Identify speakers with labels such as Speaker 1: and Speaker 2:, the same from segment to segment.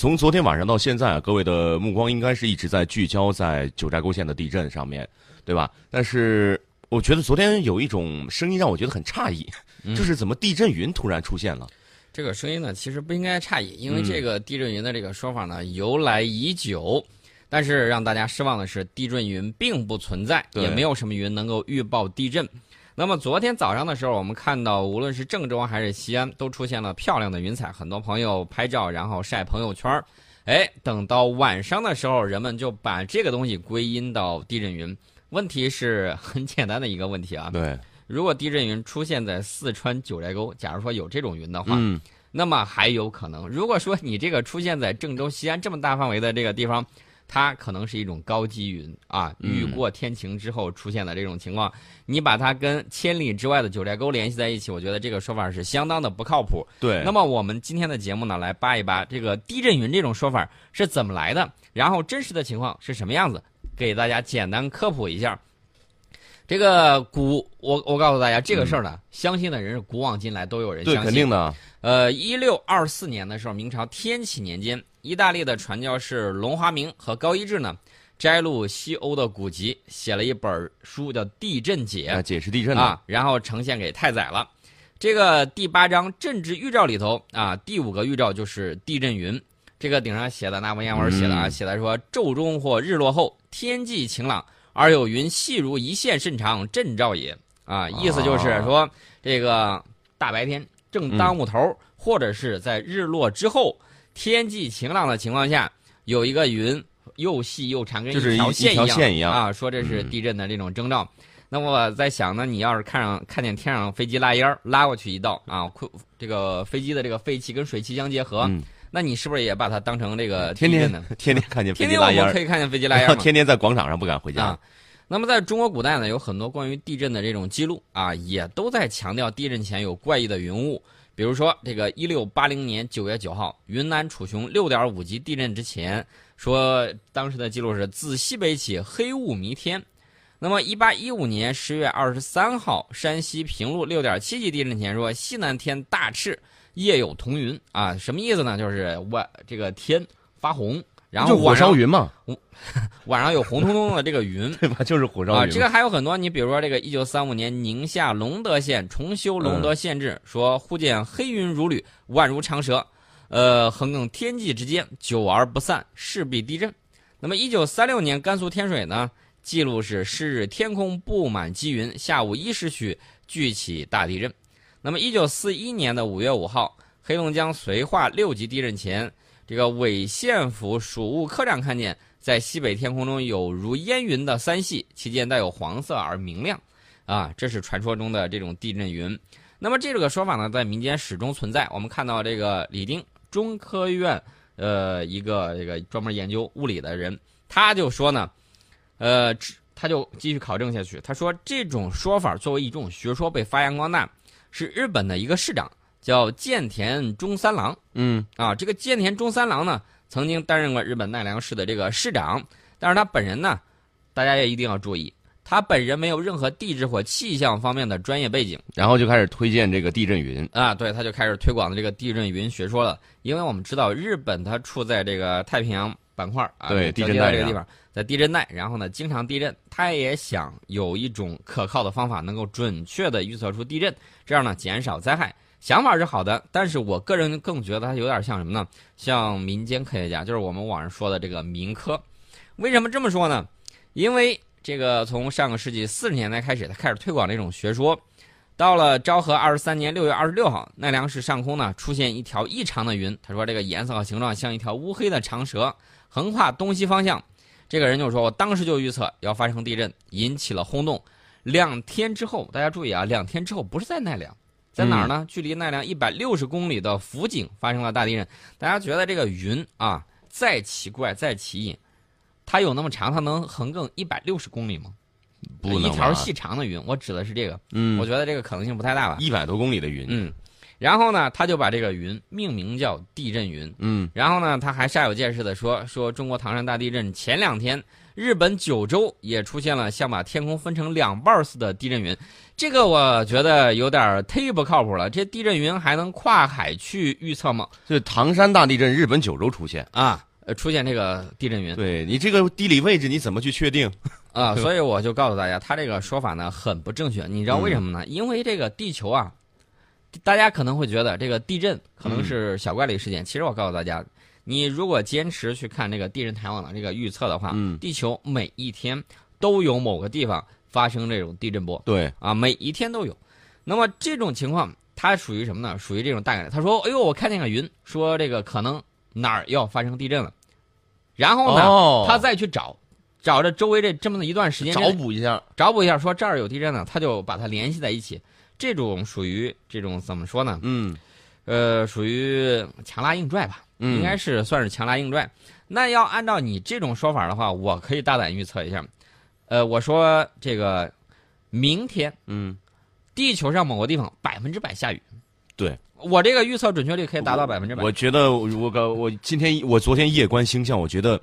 Speaker 1: 从昨天晚上到现在啊，各位的目光应该是一直在聚焦在九寨沟县的地震上面，对吧？但是我觉得昨天有一种声音让我觉得很诧异，就是怎么地震云突然出现了？
Speaker 2: 这个声音呢，其实不应该诧异，因为这个地震云的这个说法呢由来已久，但是让大家失望的是，地震云并不存在，也没有什么云能够预报地震。那么昨天早上的时候，我们看到无论是郑州还是西安，都出现了漂亮的云彩，很多朋友拍照然后晒朋友圈儿哎，等到晚上的时候，人们就把这个东西归因到地震云。问题是很简单的一个问题啊。
Speaker 1: 对。
Speaker 2: 如果地震云出现在四川九寨沟，假如说有这种云的话，嗯，那么还有可能。如果说你这个出现在郑州、西安这么大范围的这个地方。它可能是一种高积云啊，雨过天晴之后出现的这种情况。你把它跟千里之外的九寨沟联系在一起，我觉得这个说法是相当的不靠谱。
Speaker 1: 对。
Speaker 2: 那么我们今天的节目呢，来扒一扒这个地震云这种说法是怎么来的，然后真实的情况是什么样子，给大家简单科普一下。这个古，我我告诉大家这个事儿呢，相信的人是古往今来都有人相信。
Speaker 1: 对，肯定的。
Speaker 2: 呃，一六二四年的时候，明朝天启年间。意大利的传教士龙华明和高一志呢，摘录西欧的古籍，写了一本书叫《地震解》，
Speaker 1: 解释地震
Speaker 2: 啊，然后呈现给太宰了。这个第八章政治预兆里头啊，第五个预兆就是地震云。这个顶上写的那文言文写的啊，写的说：昼中或日落后，天际晴朗，而有云细如一线甚长，震兆也。啊，意思就是说，这个大白天正当午头，或者是在日落之后。天际晴朗的情况下，有一个云又细又长，跟
Speaker 1: 一
Speaker 2: 条
Speaker 1: 线
Speaker 2: 一样啊，说这是地震的这种征兆。那么我在想呢，你要是看上看见天上飞机拉烟儿拉过去一道啊，这个飞机的这个废气跟水汽相结合，那你是不是也把它当成这个
Speaker 1: 天天天天看见 飞机拉烟
Speaker 2: 可以看见飞机拉烟
Speaker 1: 天天在广场上不敢回家
Speaker 2: 啊。那么在中国古代呢，有很多关于地震的这种记录啊，也都在强调地震前有怪异的云雾。比如说，这个一六八零年九月九号，云南楚雄六点五级地震之前，说当时的记录是自西北起黑雾弥天。那么一八一五年十月二十三号，山西平陆六点七级地震前说西南天大赤，夜有彤云啊，什么意思呢？就是外这个天发红。然后
Speaker 1: 火烧云嘛，
Speaker 2: 晚上有红彤彤的这个云，
Speaker 1: 对吧？就是火烧云。
Speaker 2: 啊，这个还有很多，你比如说这个，一九三五年宁夏隆德县重修隆德县志，说忽见黑云如缕，宛如长蛇，呃，横亘天际之间，久而不散，势必地震。那么一九三六年甘肃天水呢，记录是是日天空布满积云，下午一时许聚起大地震。那么一九四一年的五月五号，黑龙江绥化六级地震前。这个纬县府属务科长看见，在西北天空中有如烟云的三系，其间带有黄色而明亮，啊，这是传说中的这种地震云。那么这个说法呢，在民间始终存在。我们看到这个李丁，中科院呃一个这个专门研究物理的人，他就说呢，呃，他就继续考证下去，他说这种说法作为一种学说被发扬光大，是日本的一个市长。叫建田中三郎，
Speaker 1: 嗯
Speaker 2: 啊，这个建田中三郎呢，曾经担任过日本奈良市的这个市长，但是他本人呢，大家也一定要注意，他本人没有任何地质或气象方面的专业背景，
Speaker 1: 然后就开始推荐这个地震云
Speaker 2: 啊，对，他就开始推广的这个地震云学说了，因为我们知道日本它处在这个太平洋板块啊，
Speaker 1: 对，地震带
Speaker 2: 这个地方，在地震带，然后呢，经常地震，他也想有一种可靠的方法，能够准确的预测出地震，这样呢，减少灾害。想法是好的，但是我个人更觉得它有点像什么呢？像民间科学家，就是我们网上说的这个民科。为什么这么说呢？因为这个从上个世纪四十年代开始，他开始推广这种学说。到了昭和二十三年六月二十六号，奈良市上空呢出现一条异常的云，他说这个颜色和形状像一条乌黑的长蛇，横跨东西方向。这个人就说，我当时就预测要发生地震，引起了轰动。两天之后，大家注意啊，两天之后不是在奈良。在哪儿呢？距离奈良一百六十公里的福井发生了大地震。大家觉得这个云啊，再奇怪再奇异，它有那么长，它能横亘一百六十公里吗？
Speaker 1: 不能。
Speaker 2: 一条细长的云，我指的是这个。
Speaker 1: 嗯。
Speaker 2: 我觉得这个可能性不太大吧。
Speaker 1: 一百多公里的云。
Speaker 2: 嗯。然后呢，他就把这个云命名叫地震云。
Speaker 1: 嗯。
Speaker 2: 然后呢，他还煞有介事的说说中国唐山大地震前两天，日本九州也出现了像把天空分成两半似的地震云，这个我觉得有点忒不靠谱了。这地震云还能跨海去预测吗？
Speaker 1: 这唐山大地震，日本九州出现
Speaker 2: 啊，呃，出现这个地震云。
Speaker 1: 对你这个地理位置你怎么去确定
Speaker 2: 啊？所以我就告诉大家，他这个说法呢很不正确。你知道为什么呢？因为这个地球啊，大家可能会觉得这个地震可能是小概率事件，其实我告诉大家。你如果坚持去看这个地震台网的这个预测的话，
Speaker 1: 嗯，
Speaker 2: 地球每一天都有某个地方发生这种地震波，
Speaker 1: 对，
Speaker 2: 啊，每一天都有。那么这种情况它属于什么呢？属于这种大概率。他说：“哎呦，我看见个云，说这个可能哪儿要发生地震了。”然后呢，他再去找，找着周围这这么一段时间
Speaker 1: 找补一下，
Speaker 2: 找补一下，说这儿有地震呢，他就把它联系在一起。这种属于这种怎么说呢？
Speaker 1: 嗯，
Speaker 2: 呃，属于强拉硬拽吧。应该是算是强拉硬拽，那要按照你这种说法的话，我可以大胆预测一下，呃，我说这个明天，
Speaker 1: 嗯，
Speaker 2: 地球上某个地方百分之百下雨，
Speaker 1: 对。
Speaker 2: 我这个预测准确率可以达到百分之百。
Speaker 1: 我觉得我个我今天我昨天夜观星象，我觉得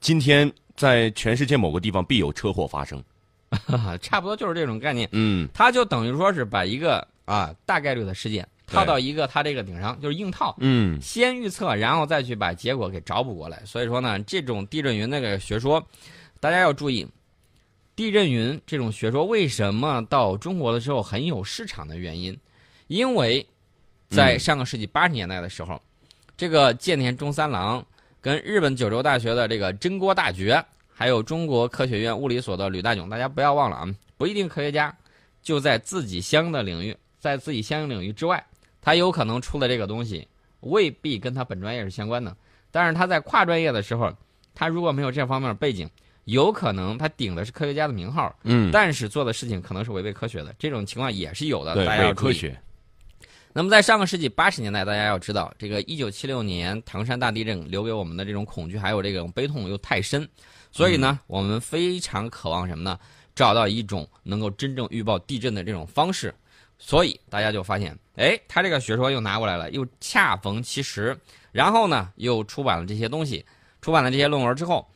Speaker 1: 今天在全世界某个地方必有车祸发生，
Speaker 2: 差不多就是这种概念。
Speaker 1: 嗯，
Speaker 2: 它就等于说是把一个啊大概率的事件。套到一个它这个顶上就是硬套，
Speaker 1: 嗯，
Speaker 2: 先预测，然后再去把结果给找补过来。所以说呢，这种地震云那个学说，大家要注意，地震云这种学说为什么到中国的时候很有市场的原因，因为在上个世纪八十年代的时候，这个建田中三郎跟日本九州大学的这个真锅大觉，还有中国科学院物理所的吕大炯，大家不要忘了啊，不一定科学家就在自己相应的领域，在自己相应领域之外。他有可能出的这个东西未必跟他本专业是相关的，但是他在跨专业的时候，他如果没有这方面的背景，有可能他顶的是科学家的名号，
Speaker 1: 嗯，
Speaker 2: 但是做的事情可能是违背科学的，这种情况也是有的，大家要
Speaker 1: 科学。
Speaker 2: 那么在上个世纪八十年代，大家要知道，这个一九七六年唐山大地震留给我们的这种恐惧还有这种悲痛又太深，所以呢，我们非常渴望什么呢？找到一种能够真正预报地震的这种方式。所以大家就发现，哎，他这个学说又拿过来了，又恰逢其时。然后呢，又出版了这些东西，出版了这些论文之后，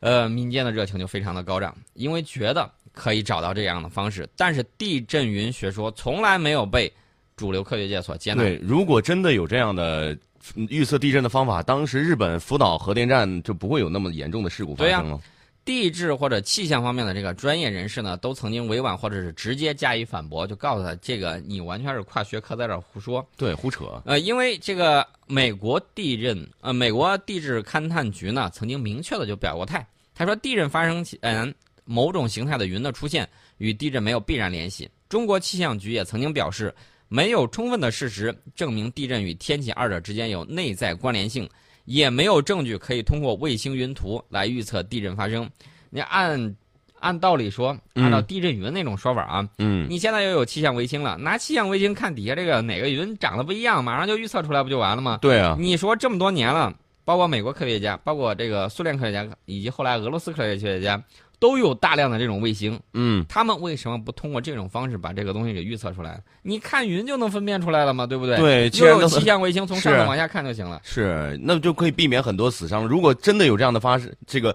Speaker 2: 呃，民间的热情就非常的高涨，因为觉得可以找到这样的方式。但是地震云学说从来没有被主流科学界所接纳。
Speaker 1: 对，如果真的有这样的预测地震的方法，当时日本福岛核电站就不会有那么严重的事故发生了。
Speaker 2: 地质或者气象方面的这个专业人士呢，都曾经委婉或者是直接加以反驳，就告诉他这个你完全是跨学科在这胡说，
Speaker 1: 对，胡扯。
Speaker 2: 呃，因为这个美国地震，呃，美国地质勘探局呢，曾经明确的就表过态，他说地震发生前，嗯，某种形态的云的出现与地震没有必然联系。中国气象局也曾经表示，没有充分的事实证明地震与天气二者之间有内在关联性。也没有证据可以通过卫星云图来预测地震发生。你按按道理说，按照地震云那种说法啊，
Speaker 1: 嗯，
Speaker 2: 你现在又有气象卫星了，拿气象卫星看底下这个哪个云长得不一样，马上就预测出来，不就完了吗？
Speaker 1: 对啊。
Speaker 2: 你说这么多年了，包括美国科学家，包括这个苏联科学家，以及后来俄罗斯科学家。都有大量的这种卫星，
Speaker 1: 嗯，
Speaker 2: 他们为什么不通过这种方式把这个东西给预测出来？你看云就能分辨出来了嘛？对不对？
Speaker 1: 对，
Speaker 2: 就有气象卫星 从上面往下看就行了。
Speaker 1: 是，那就可以避免很多死伤。如果真的有这样的发生，这个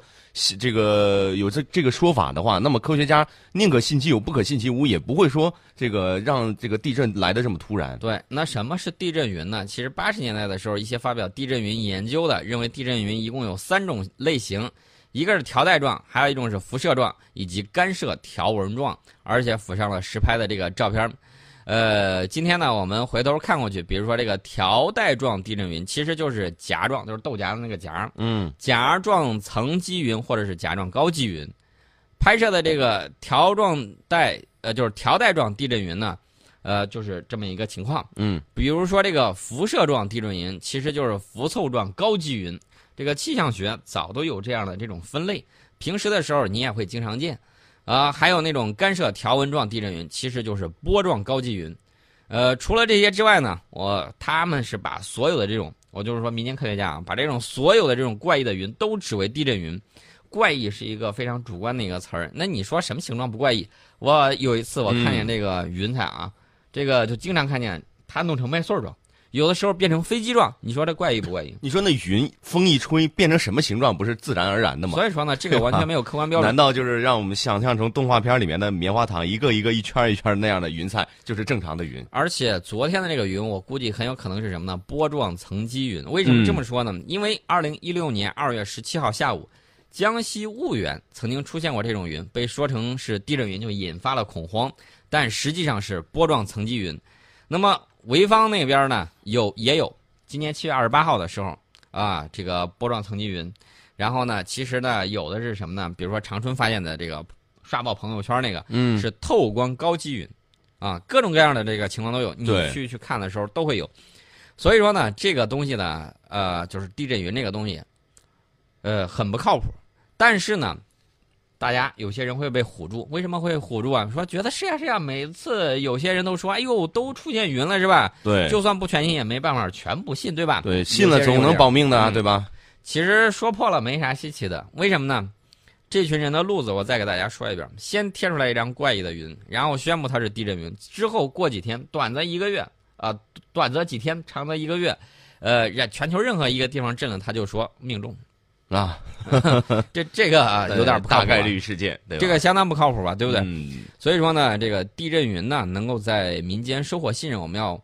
Speaker 1: 这个有这这个说法的话，那么科学家宁可信其有，不可信其无，也不会说这个让这个地震来的这么突然。
Speaker 2: 对，那什么是地震云呢？其实八十年代的时候，一些发表地震云研究的认为，地震云一共有三种类型。一个是条带状，还有一种是辐射状，以及干涉条纹状，而且附上了实拍的这个照片。呃，今天呢，我们回头看过去，比如说这个条带状地震云，其实就是夹状，就是豆荚的那个荚，
Speaker 1: 嗯，
Speaker 2: 夹状层积云或者是夹状高积云。拍摄的这个条状带，呃，就是条带状地震云呢，呃，就是这么一个情况。
Speaker 1: 嗯，
Speaker 2: 比如说这个辐射状地震云，其实就是辐凑状高积云。这个气象学早都有这样的这种分类，平时的时候你也会经常见，啊，还有那种干涉条纹状地震云，其实就是波状高积云，呃，除了这些之外呢，我他们是把所有的这种，我就是说民间科学家啊，把这种所有的这种怪异的云都指为地震云，怪异是一个非常主观的一个词儿，那你说什么形状不怪异？我有一次我看见这个云彩啊，这个就经常看见它弄成麦穗状。有的时候变成飞机状，你说这怪异不怪异？
Speaker 1: 你说那云风一吹变成什么形状，不是自然而然的吗？
Speaker 2: 所以说呢，这个完全没有客观标准。
Speaker 1: 难道就是让我们想象成动画片里面的棉花糖，一个一个一圈一圈那样的云彩，就是正常的云？
Speaker 2: 而且昨天的这个云，我估计很有可能是什么呢？波状层积云。为什么这么说呢？因为二零一六年二月十七号下午，江西婺源曾经出现过这种云，被说成是地震云，就引发了恐慌，但实际上是波状层积云。那么潍坊那边呢，有也有，今年七月二十八号的时候啊，这个波状层积云。然后呢，其实呢，有的是什么呢？比如说长春发现的这个刷爆朋友圈那个，
Speaker 1: 嗯，
Speaker 2: 是透光高积云，啊，各种各样的这个情况都有。你去去看的时候都会有。所以说呢，这个东西呢，呃，就是地震云这个东西，呃，很不靠谱。但是呢。大家有些人会被唬住，为什么会唬住啊？说觉得是呀是呀，每次有些人都说，哎呦，都出现云了是吧？
Speaker 1: 对，
Speaker 2: 就算不全信也没办法全不信，对吧？
Speaker 1: 对，信了总能保命的，对吧？
Speaker 2: 其实说破了没啥稀奇的，为什么呢？这群人的路子我再给大家说一遍：先贴出来一张怪异的云，然后宣布它是地震云，之后过几天，短则一个月啊，短则几天，长则一个月，呃，全球任何一个地方震了，他就说命中。
Speaker 1: 啊，
Speaker 2: 这这个啊有点不靠谱，
Speaker 1: 大概率事件，
Speaker 2: 这个相当不靠谱吧，对不对？
Speaker 1: 嗯。
Speaker 2: 所以说呢，这个地震云呢，能够在民间收获信任，我们要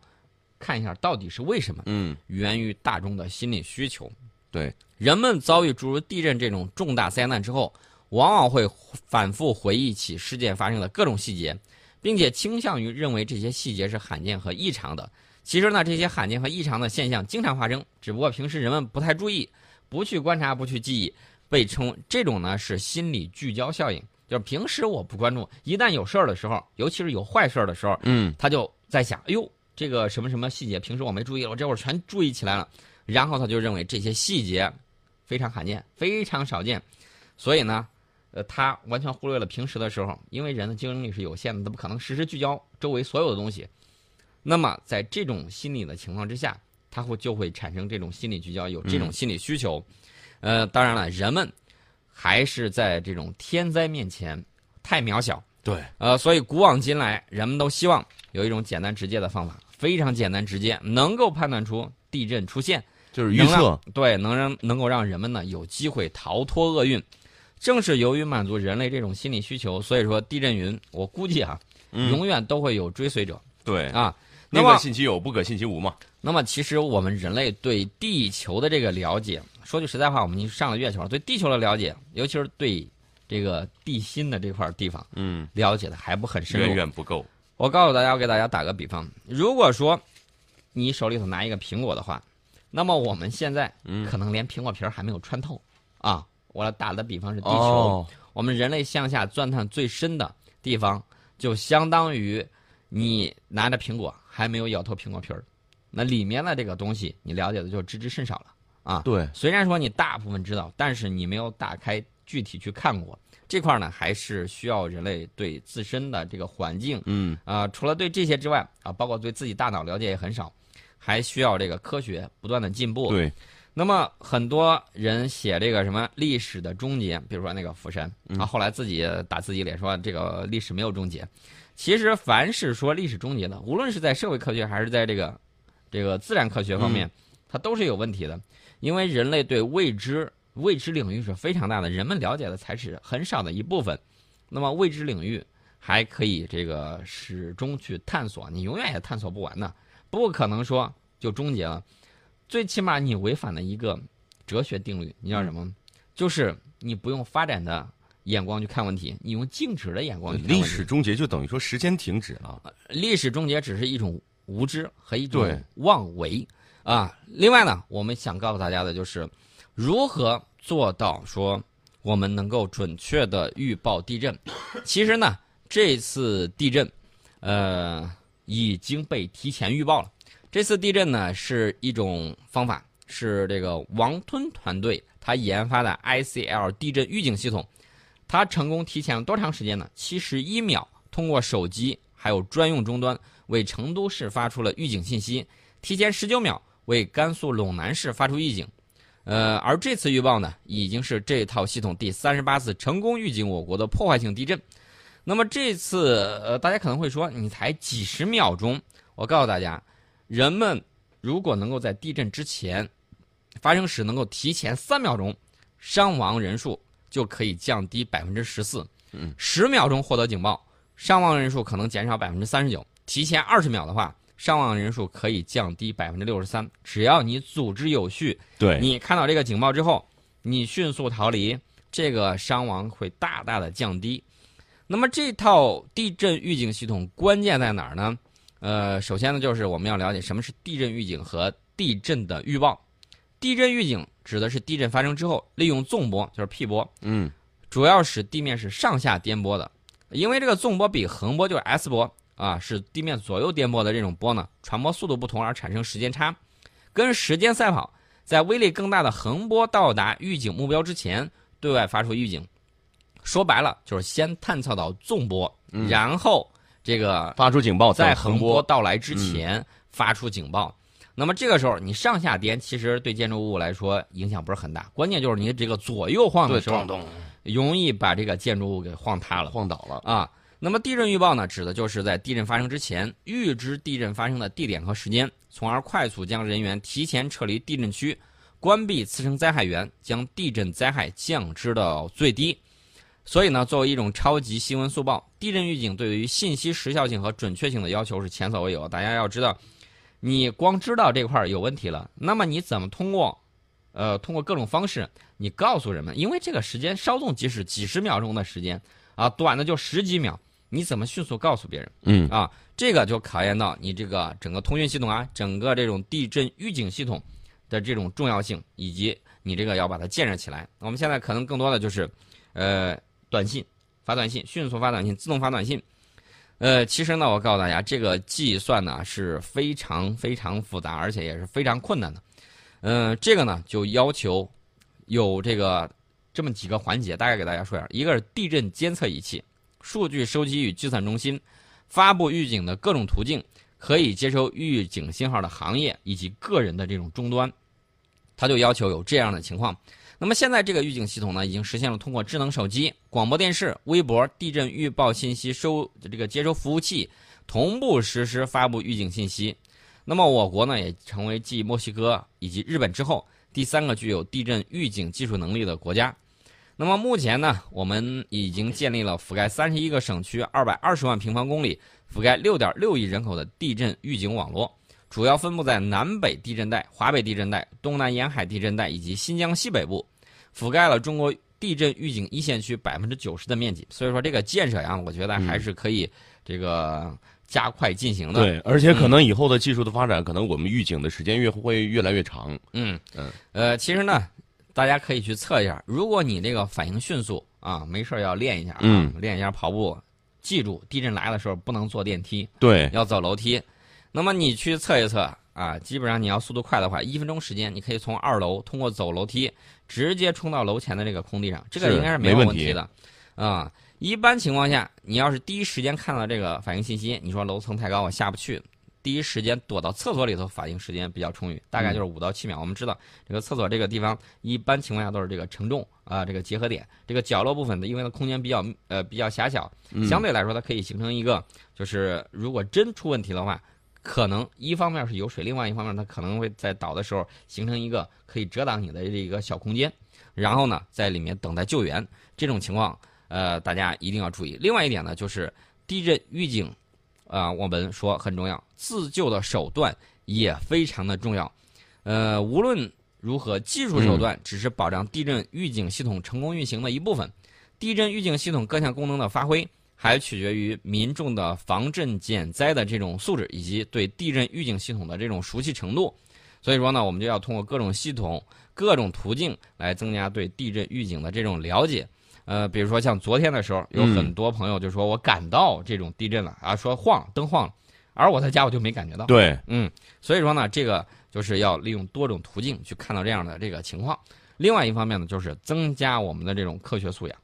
Speaker 2: 看一下到底是为什么。
Speaker 1: 嗯。
Speaker 2: 源于大众的心理需求。
Speaker 1: 对。
Speaker 2: 人们遭遇诸如地震这种重大灾难之后，往往会反复回忆起事件发生的各种细节，并且倾向于认为这些细节是罕见和异常的。其实呢，这些罕见和异常的现象经常发生，只不过平时人们不太注意。不去观察，不去记忆，被称这种呢是心理聚焦效应。就是平时我不关注，一旦有事儿的时候，尤其是有坏事儿的时候，
Speaker 1: 嗯，
Speaker 2: 他就在想，哎呦，这个什么什么细节，平时我没注意，我这会儿全注意起来了。然后他就认为这些细节非常罕见，非常少见，所以呢，呃，他完全忽略了平时的时候，因为人的精力是有限的，他不可能时时聚焦周围所有的东西。那么在这种心理的情况之下。他会就会产生这种心理聚焦，有这种心理需求，呃，当然了，人们还是在这种天灾面前太渺小，
Speaker 1: 对，
Speaker 2: 呃，所以古往今来，人们都希望有一种简单直接的方法，非常简单直接，能够判断出地震出现，
Speaker 1: 就是预测，
Speaker 2: 对，能让能够让人们呢有机会逃脱厄运。正是由于满足人类这种心理需求，所以说地震云，我估计啊，永远都会有追随者，
Speaker 1: 对。
Speaker 2: 啊。
Speaker 1: 宁可信其有，不可信其无嘛。
Speaker 2: 那么，其实我们人类对地球的这个了解，说句实在话，我们上了月球了，对地球的了解，尤其是对这个地心的这块地方，
Speaker 1: 嗯，
Speaker 2: 了解的还不很深入，
Speaker 1: 远远不够。
Speaker 2: 我告诉大家，我给大家打个比方，如果说你手里头拿一个苹果的话，那么我们现在可能连苹果皮儿还没有穿透啊。我打的比方是地球，我们人类向下钻探最深的地方，就相当于你拿着苹果。还没有咬透苹果皮儿，那里面的这个东西你了解的就知之甚少了啊。
Speaker 1: 对，
Speaker 2: 虽然说你大部分知道，但是你没有打开具体去看过这块呢，还是需要人类对自身的这个环境，
Speaker 1: 嗯
Speaker 2: 啊，除了对这些之外啊，包括对自己大脑了解也很少，还需要这个科学不断的进步。
Speaker 1: 对，
Speaker 2: 那么很多人写这个什么历史的终结，比如说那个福山啊，后来自己打自己脸说这个历史没有终结。其实，凡是说历史终结的，无论是在社会科学还是在这个这个自然科学方面，它都是有问题的。因为人类对未知未知领域是非常大的，人们了解的才是很少的一部分。那么未知领域还可以这个始终去探索，你永远也探索不完的，不可能说就终结了。最起码你违反了一个哲学定律，你知道什么？就是你不用发展的。眼光去看问题，你用静止的眼光去看。
Speaker 1: 历史终结就等于说时间停止了。
Speaker 2: 历史终结只是一种无知和一种妄为啊。另外呢，我们想告诉大家的就是，如何做到说我们能够准确的预报地震。其实呢，这次地震，呃，已经被提前预报了。这次地震呢，是一种方法，是这个王吞团队他研发的 ICL 地震预警系统。它成功提前了多长时间呢？七十一秒，通过手机还有专用终端为成都市发出了预警信息，提前十九秒为甘肃陇南市发出预警。呃，而这次预报呢，已经是这套系统第三十八次成功预警我国的破坏性地震。那么这次，呃，大家可能会说，你才几十秒钟？我告诉大家，人们如果能够在地震之前发生时能够提前三秒钟，伤亡人数就可以降低百分之十四。
Speaker 1: 嗯，
Speaker 2: 十秒钟获得警报，伤亡人数可能减少百分之三十九。提前二十秒的话，伤亡人数可以降低百分之六十三。只要你组织有序，
Speaker 1: 对，
Speaker 2: 你看到这个警报之后，你迅速逃离，这个伤亡会大大的降低。那么这套地震预警系统关键在哪儿呢？呃，首先呢，就是我们要了解什么是地震预警和地震的预报。地震预警指的是地震发生之后，利用纵波，就是 P 波，
Speaker 1: 嗯，
Speaker 2: 主要使地面是上下颠簸的。因为这个纵波比横波就是 S 波啊，是地面左右颠簸的这种波呢，传播速度不同而产生时间差，跟时间赛跑，在威力更大的横波到达预警目标之前，对外发出预警。说白了就是先探测到纵波，
Speaker 1: 嗯
Speaker 2: 然后这个
Speaker 1: 发出警报，
Speaker 2: 在
Speaker 1: 横
Speaker 2: 横波到来之前发出警报。那么这个时候你上下颠，其实对建筑物来说影响不是很大，关键就是你这个左右晃
Speaker 1: 对，
Speaker 2: 的时候容易把这个建筑物给晃塌了
Speaker 1: 晃倒了，
Speaker 2: 啊。那么地震预报呢，指的就是在地震发生之前预知地震发生的地点和时间，从而快速将人员提前撤离地震区，关闭次生灾害源，将地震灾害降至到最低。所以呢，作为一种超级新闻速报，地震预警对于信息时效性和准确性的要求是前所未有的。大家要知道，你光知道这块儿有问题了，那么你怎么通过，呃，通过各种方式，你告诉人们，因为这个时间稍纵即逝，几十秒钟的时间啊，短的就十几秒，你怎么迅速告诉别人？
Speaker 1: 嗯
Speaker 2: 啊，这个就考验到你这个整个通讯系统啊，整个这种地震预警系统的这种重要性，以及你这个要把它建设起来。我们现在可能更多的就是，呃，短信发短信，迅速发短信，自动发短信。呃，其实呢，我告诉大家，这个计算呢是非常非常复杂，而且也是非常困难的。嗯、这个呢就要求有这个这么几个环节，大概给大家说一下。一个是地震监测仪器、数据收集与计算中心、发布预警的各种途径、可以接收预警信号的行业以及个人的这种终端，它就要求有这样的情况。那么现在这个预警系统呢，已经实现了通过智能手机、广播电视、微博、地震预报信息收这个接收服务器同步实时发布预警信息。那么我国呢，也成为继墨西哥以及日本之后第三个具有地震预警技术能力的国家。那么目前呢，我们已经建立了覆盖三十一个省区、二百二十万平方公里、覆盖六点六亿人口的地震预警网络，主要分布在南北地震带、华北地震带、东南沿海地震带以及新疆西北部，覆盖了中国地震预警一线区百分之九十的面积。所以说，这个建设呀，我觉得还是可以这个加快进行的。
Speaker 1: 对，而且可能以后的技术的发展，可能我们预警的时间越会越来越长。
Speaker 2: 嗯
Speaker 1: 嗯，
Speaker 2: 呃，其实呢，大家可以去测一下，如果你这个反应迅速啊，没事儿要练一下啊，
Speaker 1: 嗯
Speaker 2: 练一下跑步。记住，地震来的时候不能坐电梯，
Speaker 1: 对，
Speaker 2: 要走楼梯。那么你去测一测啊，基本上你要速度快的话，一分钟时间，你可以从二楼通过走楼梯直接冲到楼前的这个空地上，这个应该是
Speaker 1: 没问题
Speaker 2: 问题的。啊、一般情况下，你要是第一时间看到这个反应信息，你说楼层太高我下不去，第一时间躲到厕所里头，反应时间比较充裕，大概就是五到七秒。我们知道这个厕所这个地方，一般情况下都是这个承重啊、这个结合点，这个角落部分的，因为它空间比较呃比较狭小，
Speaker 1: 嗯
Speaker 2: 相对来说它可以形成一个，就是如果真出问题的话，可能一方面是有水，另外一方面它可能会在倒的时候形成一个可以遮挡你的这一个小空间，然后呢在里面等待救援。这种情况，呃，大家一定要注意。另外一点呢，就是地震预警，啊、我们说很重要，自救的手段也非常的重要。呃，无论如何，技术手段只是保障地震预警系统成功运行的一部分。地震预警系统各项功能的发挥，还取决于民众的防震减灾的这种素质，以及对地震预警系统的这种熟悉程度。所以说呢，我们就要通过各种系统、各种途径来增加对地震预警的这种了解。呃，比如说像昨天的时候，有很多朋友就说我感到这种地震了啊，说晃灯晃了，而我在家我就没感觉到。
Speaker 1: 对，
Speaker 2: 嗯，所以说呢，这个就是要利用多种途径去看到这样的这个情况。另外一方面呢，就是增加我们的这种科学素养。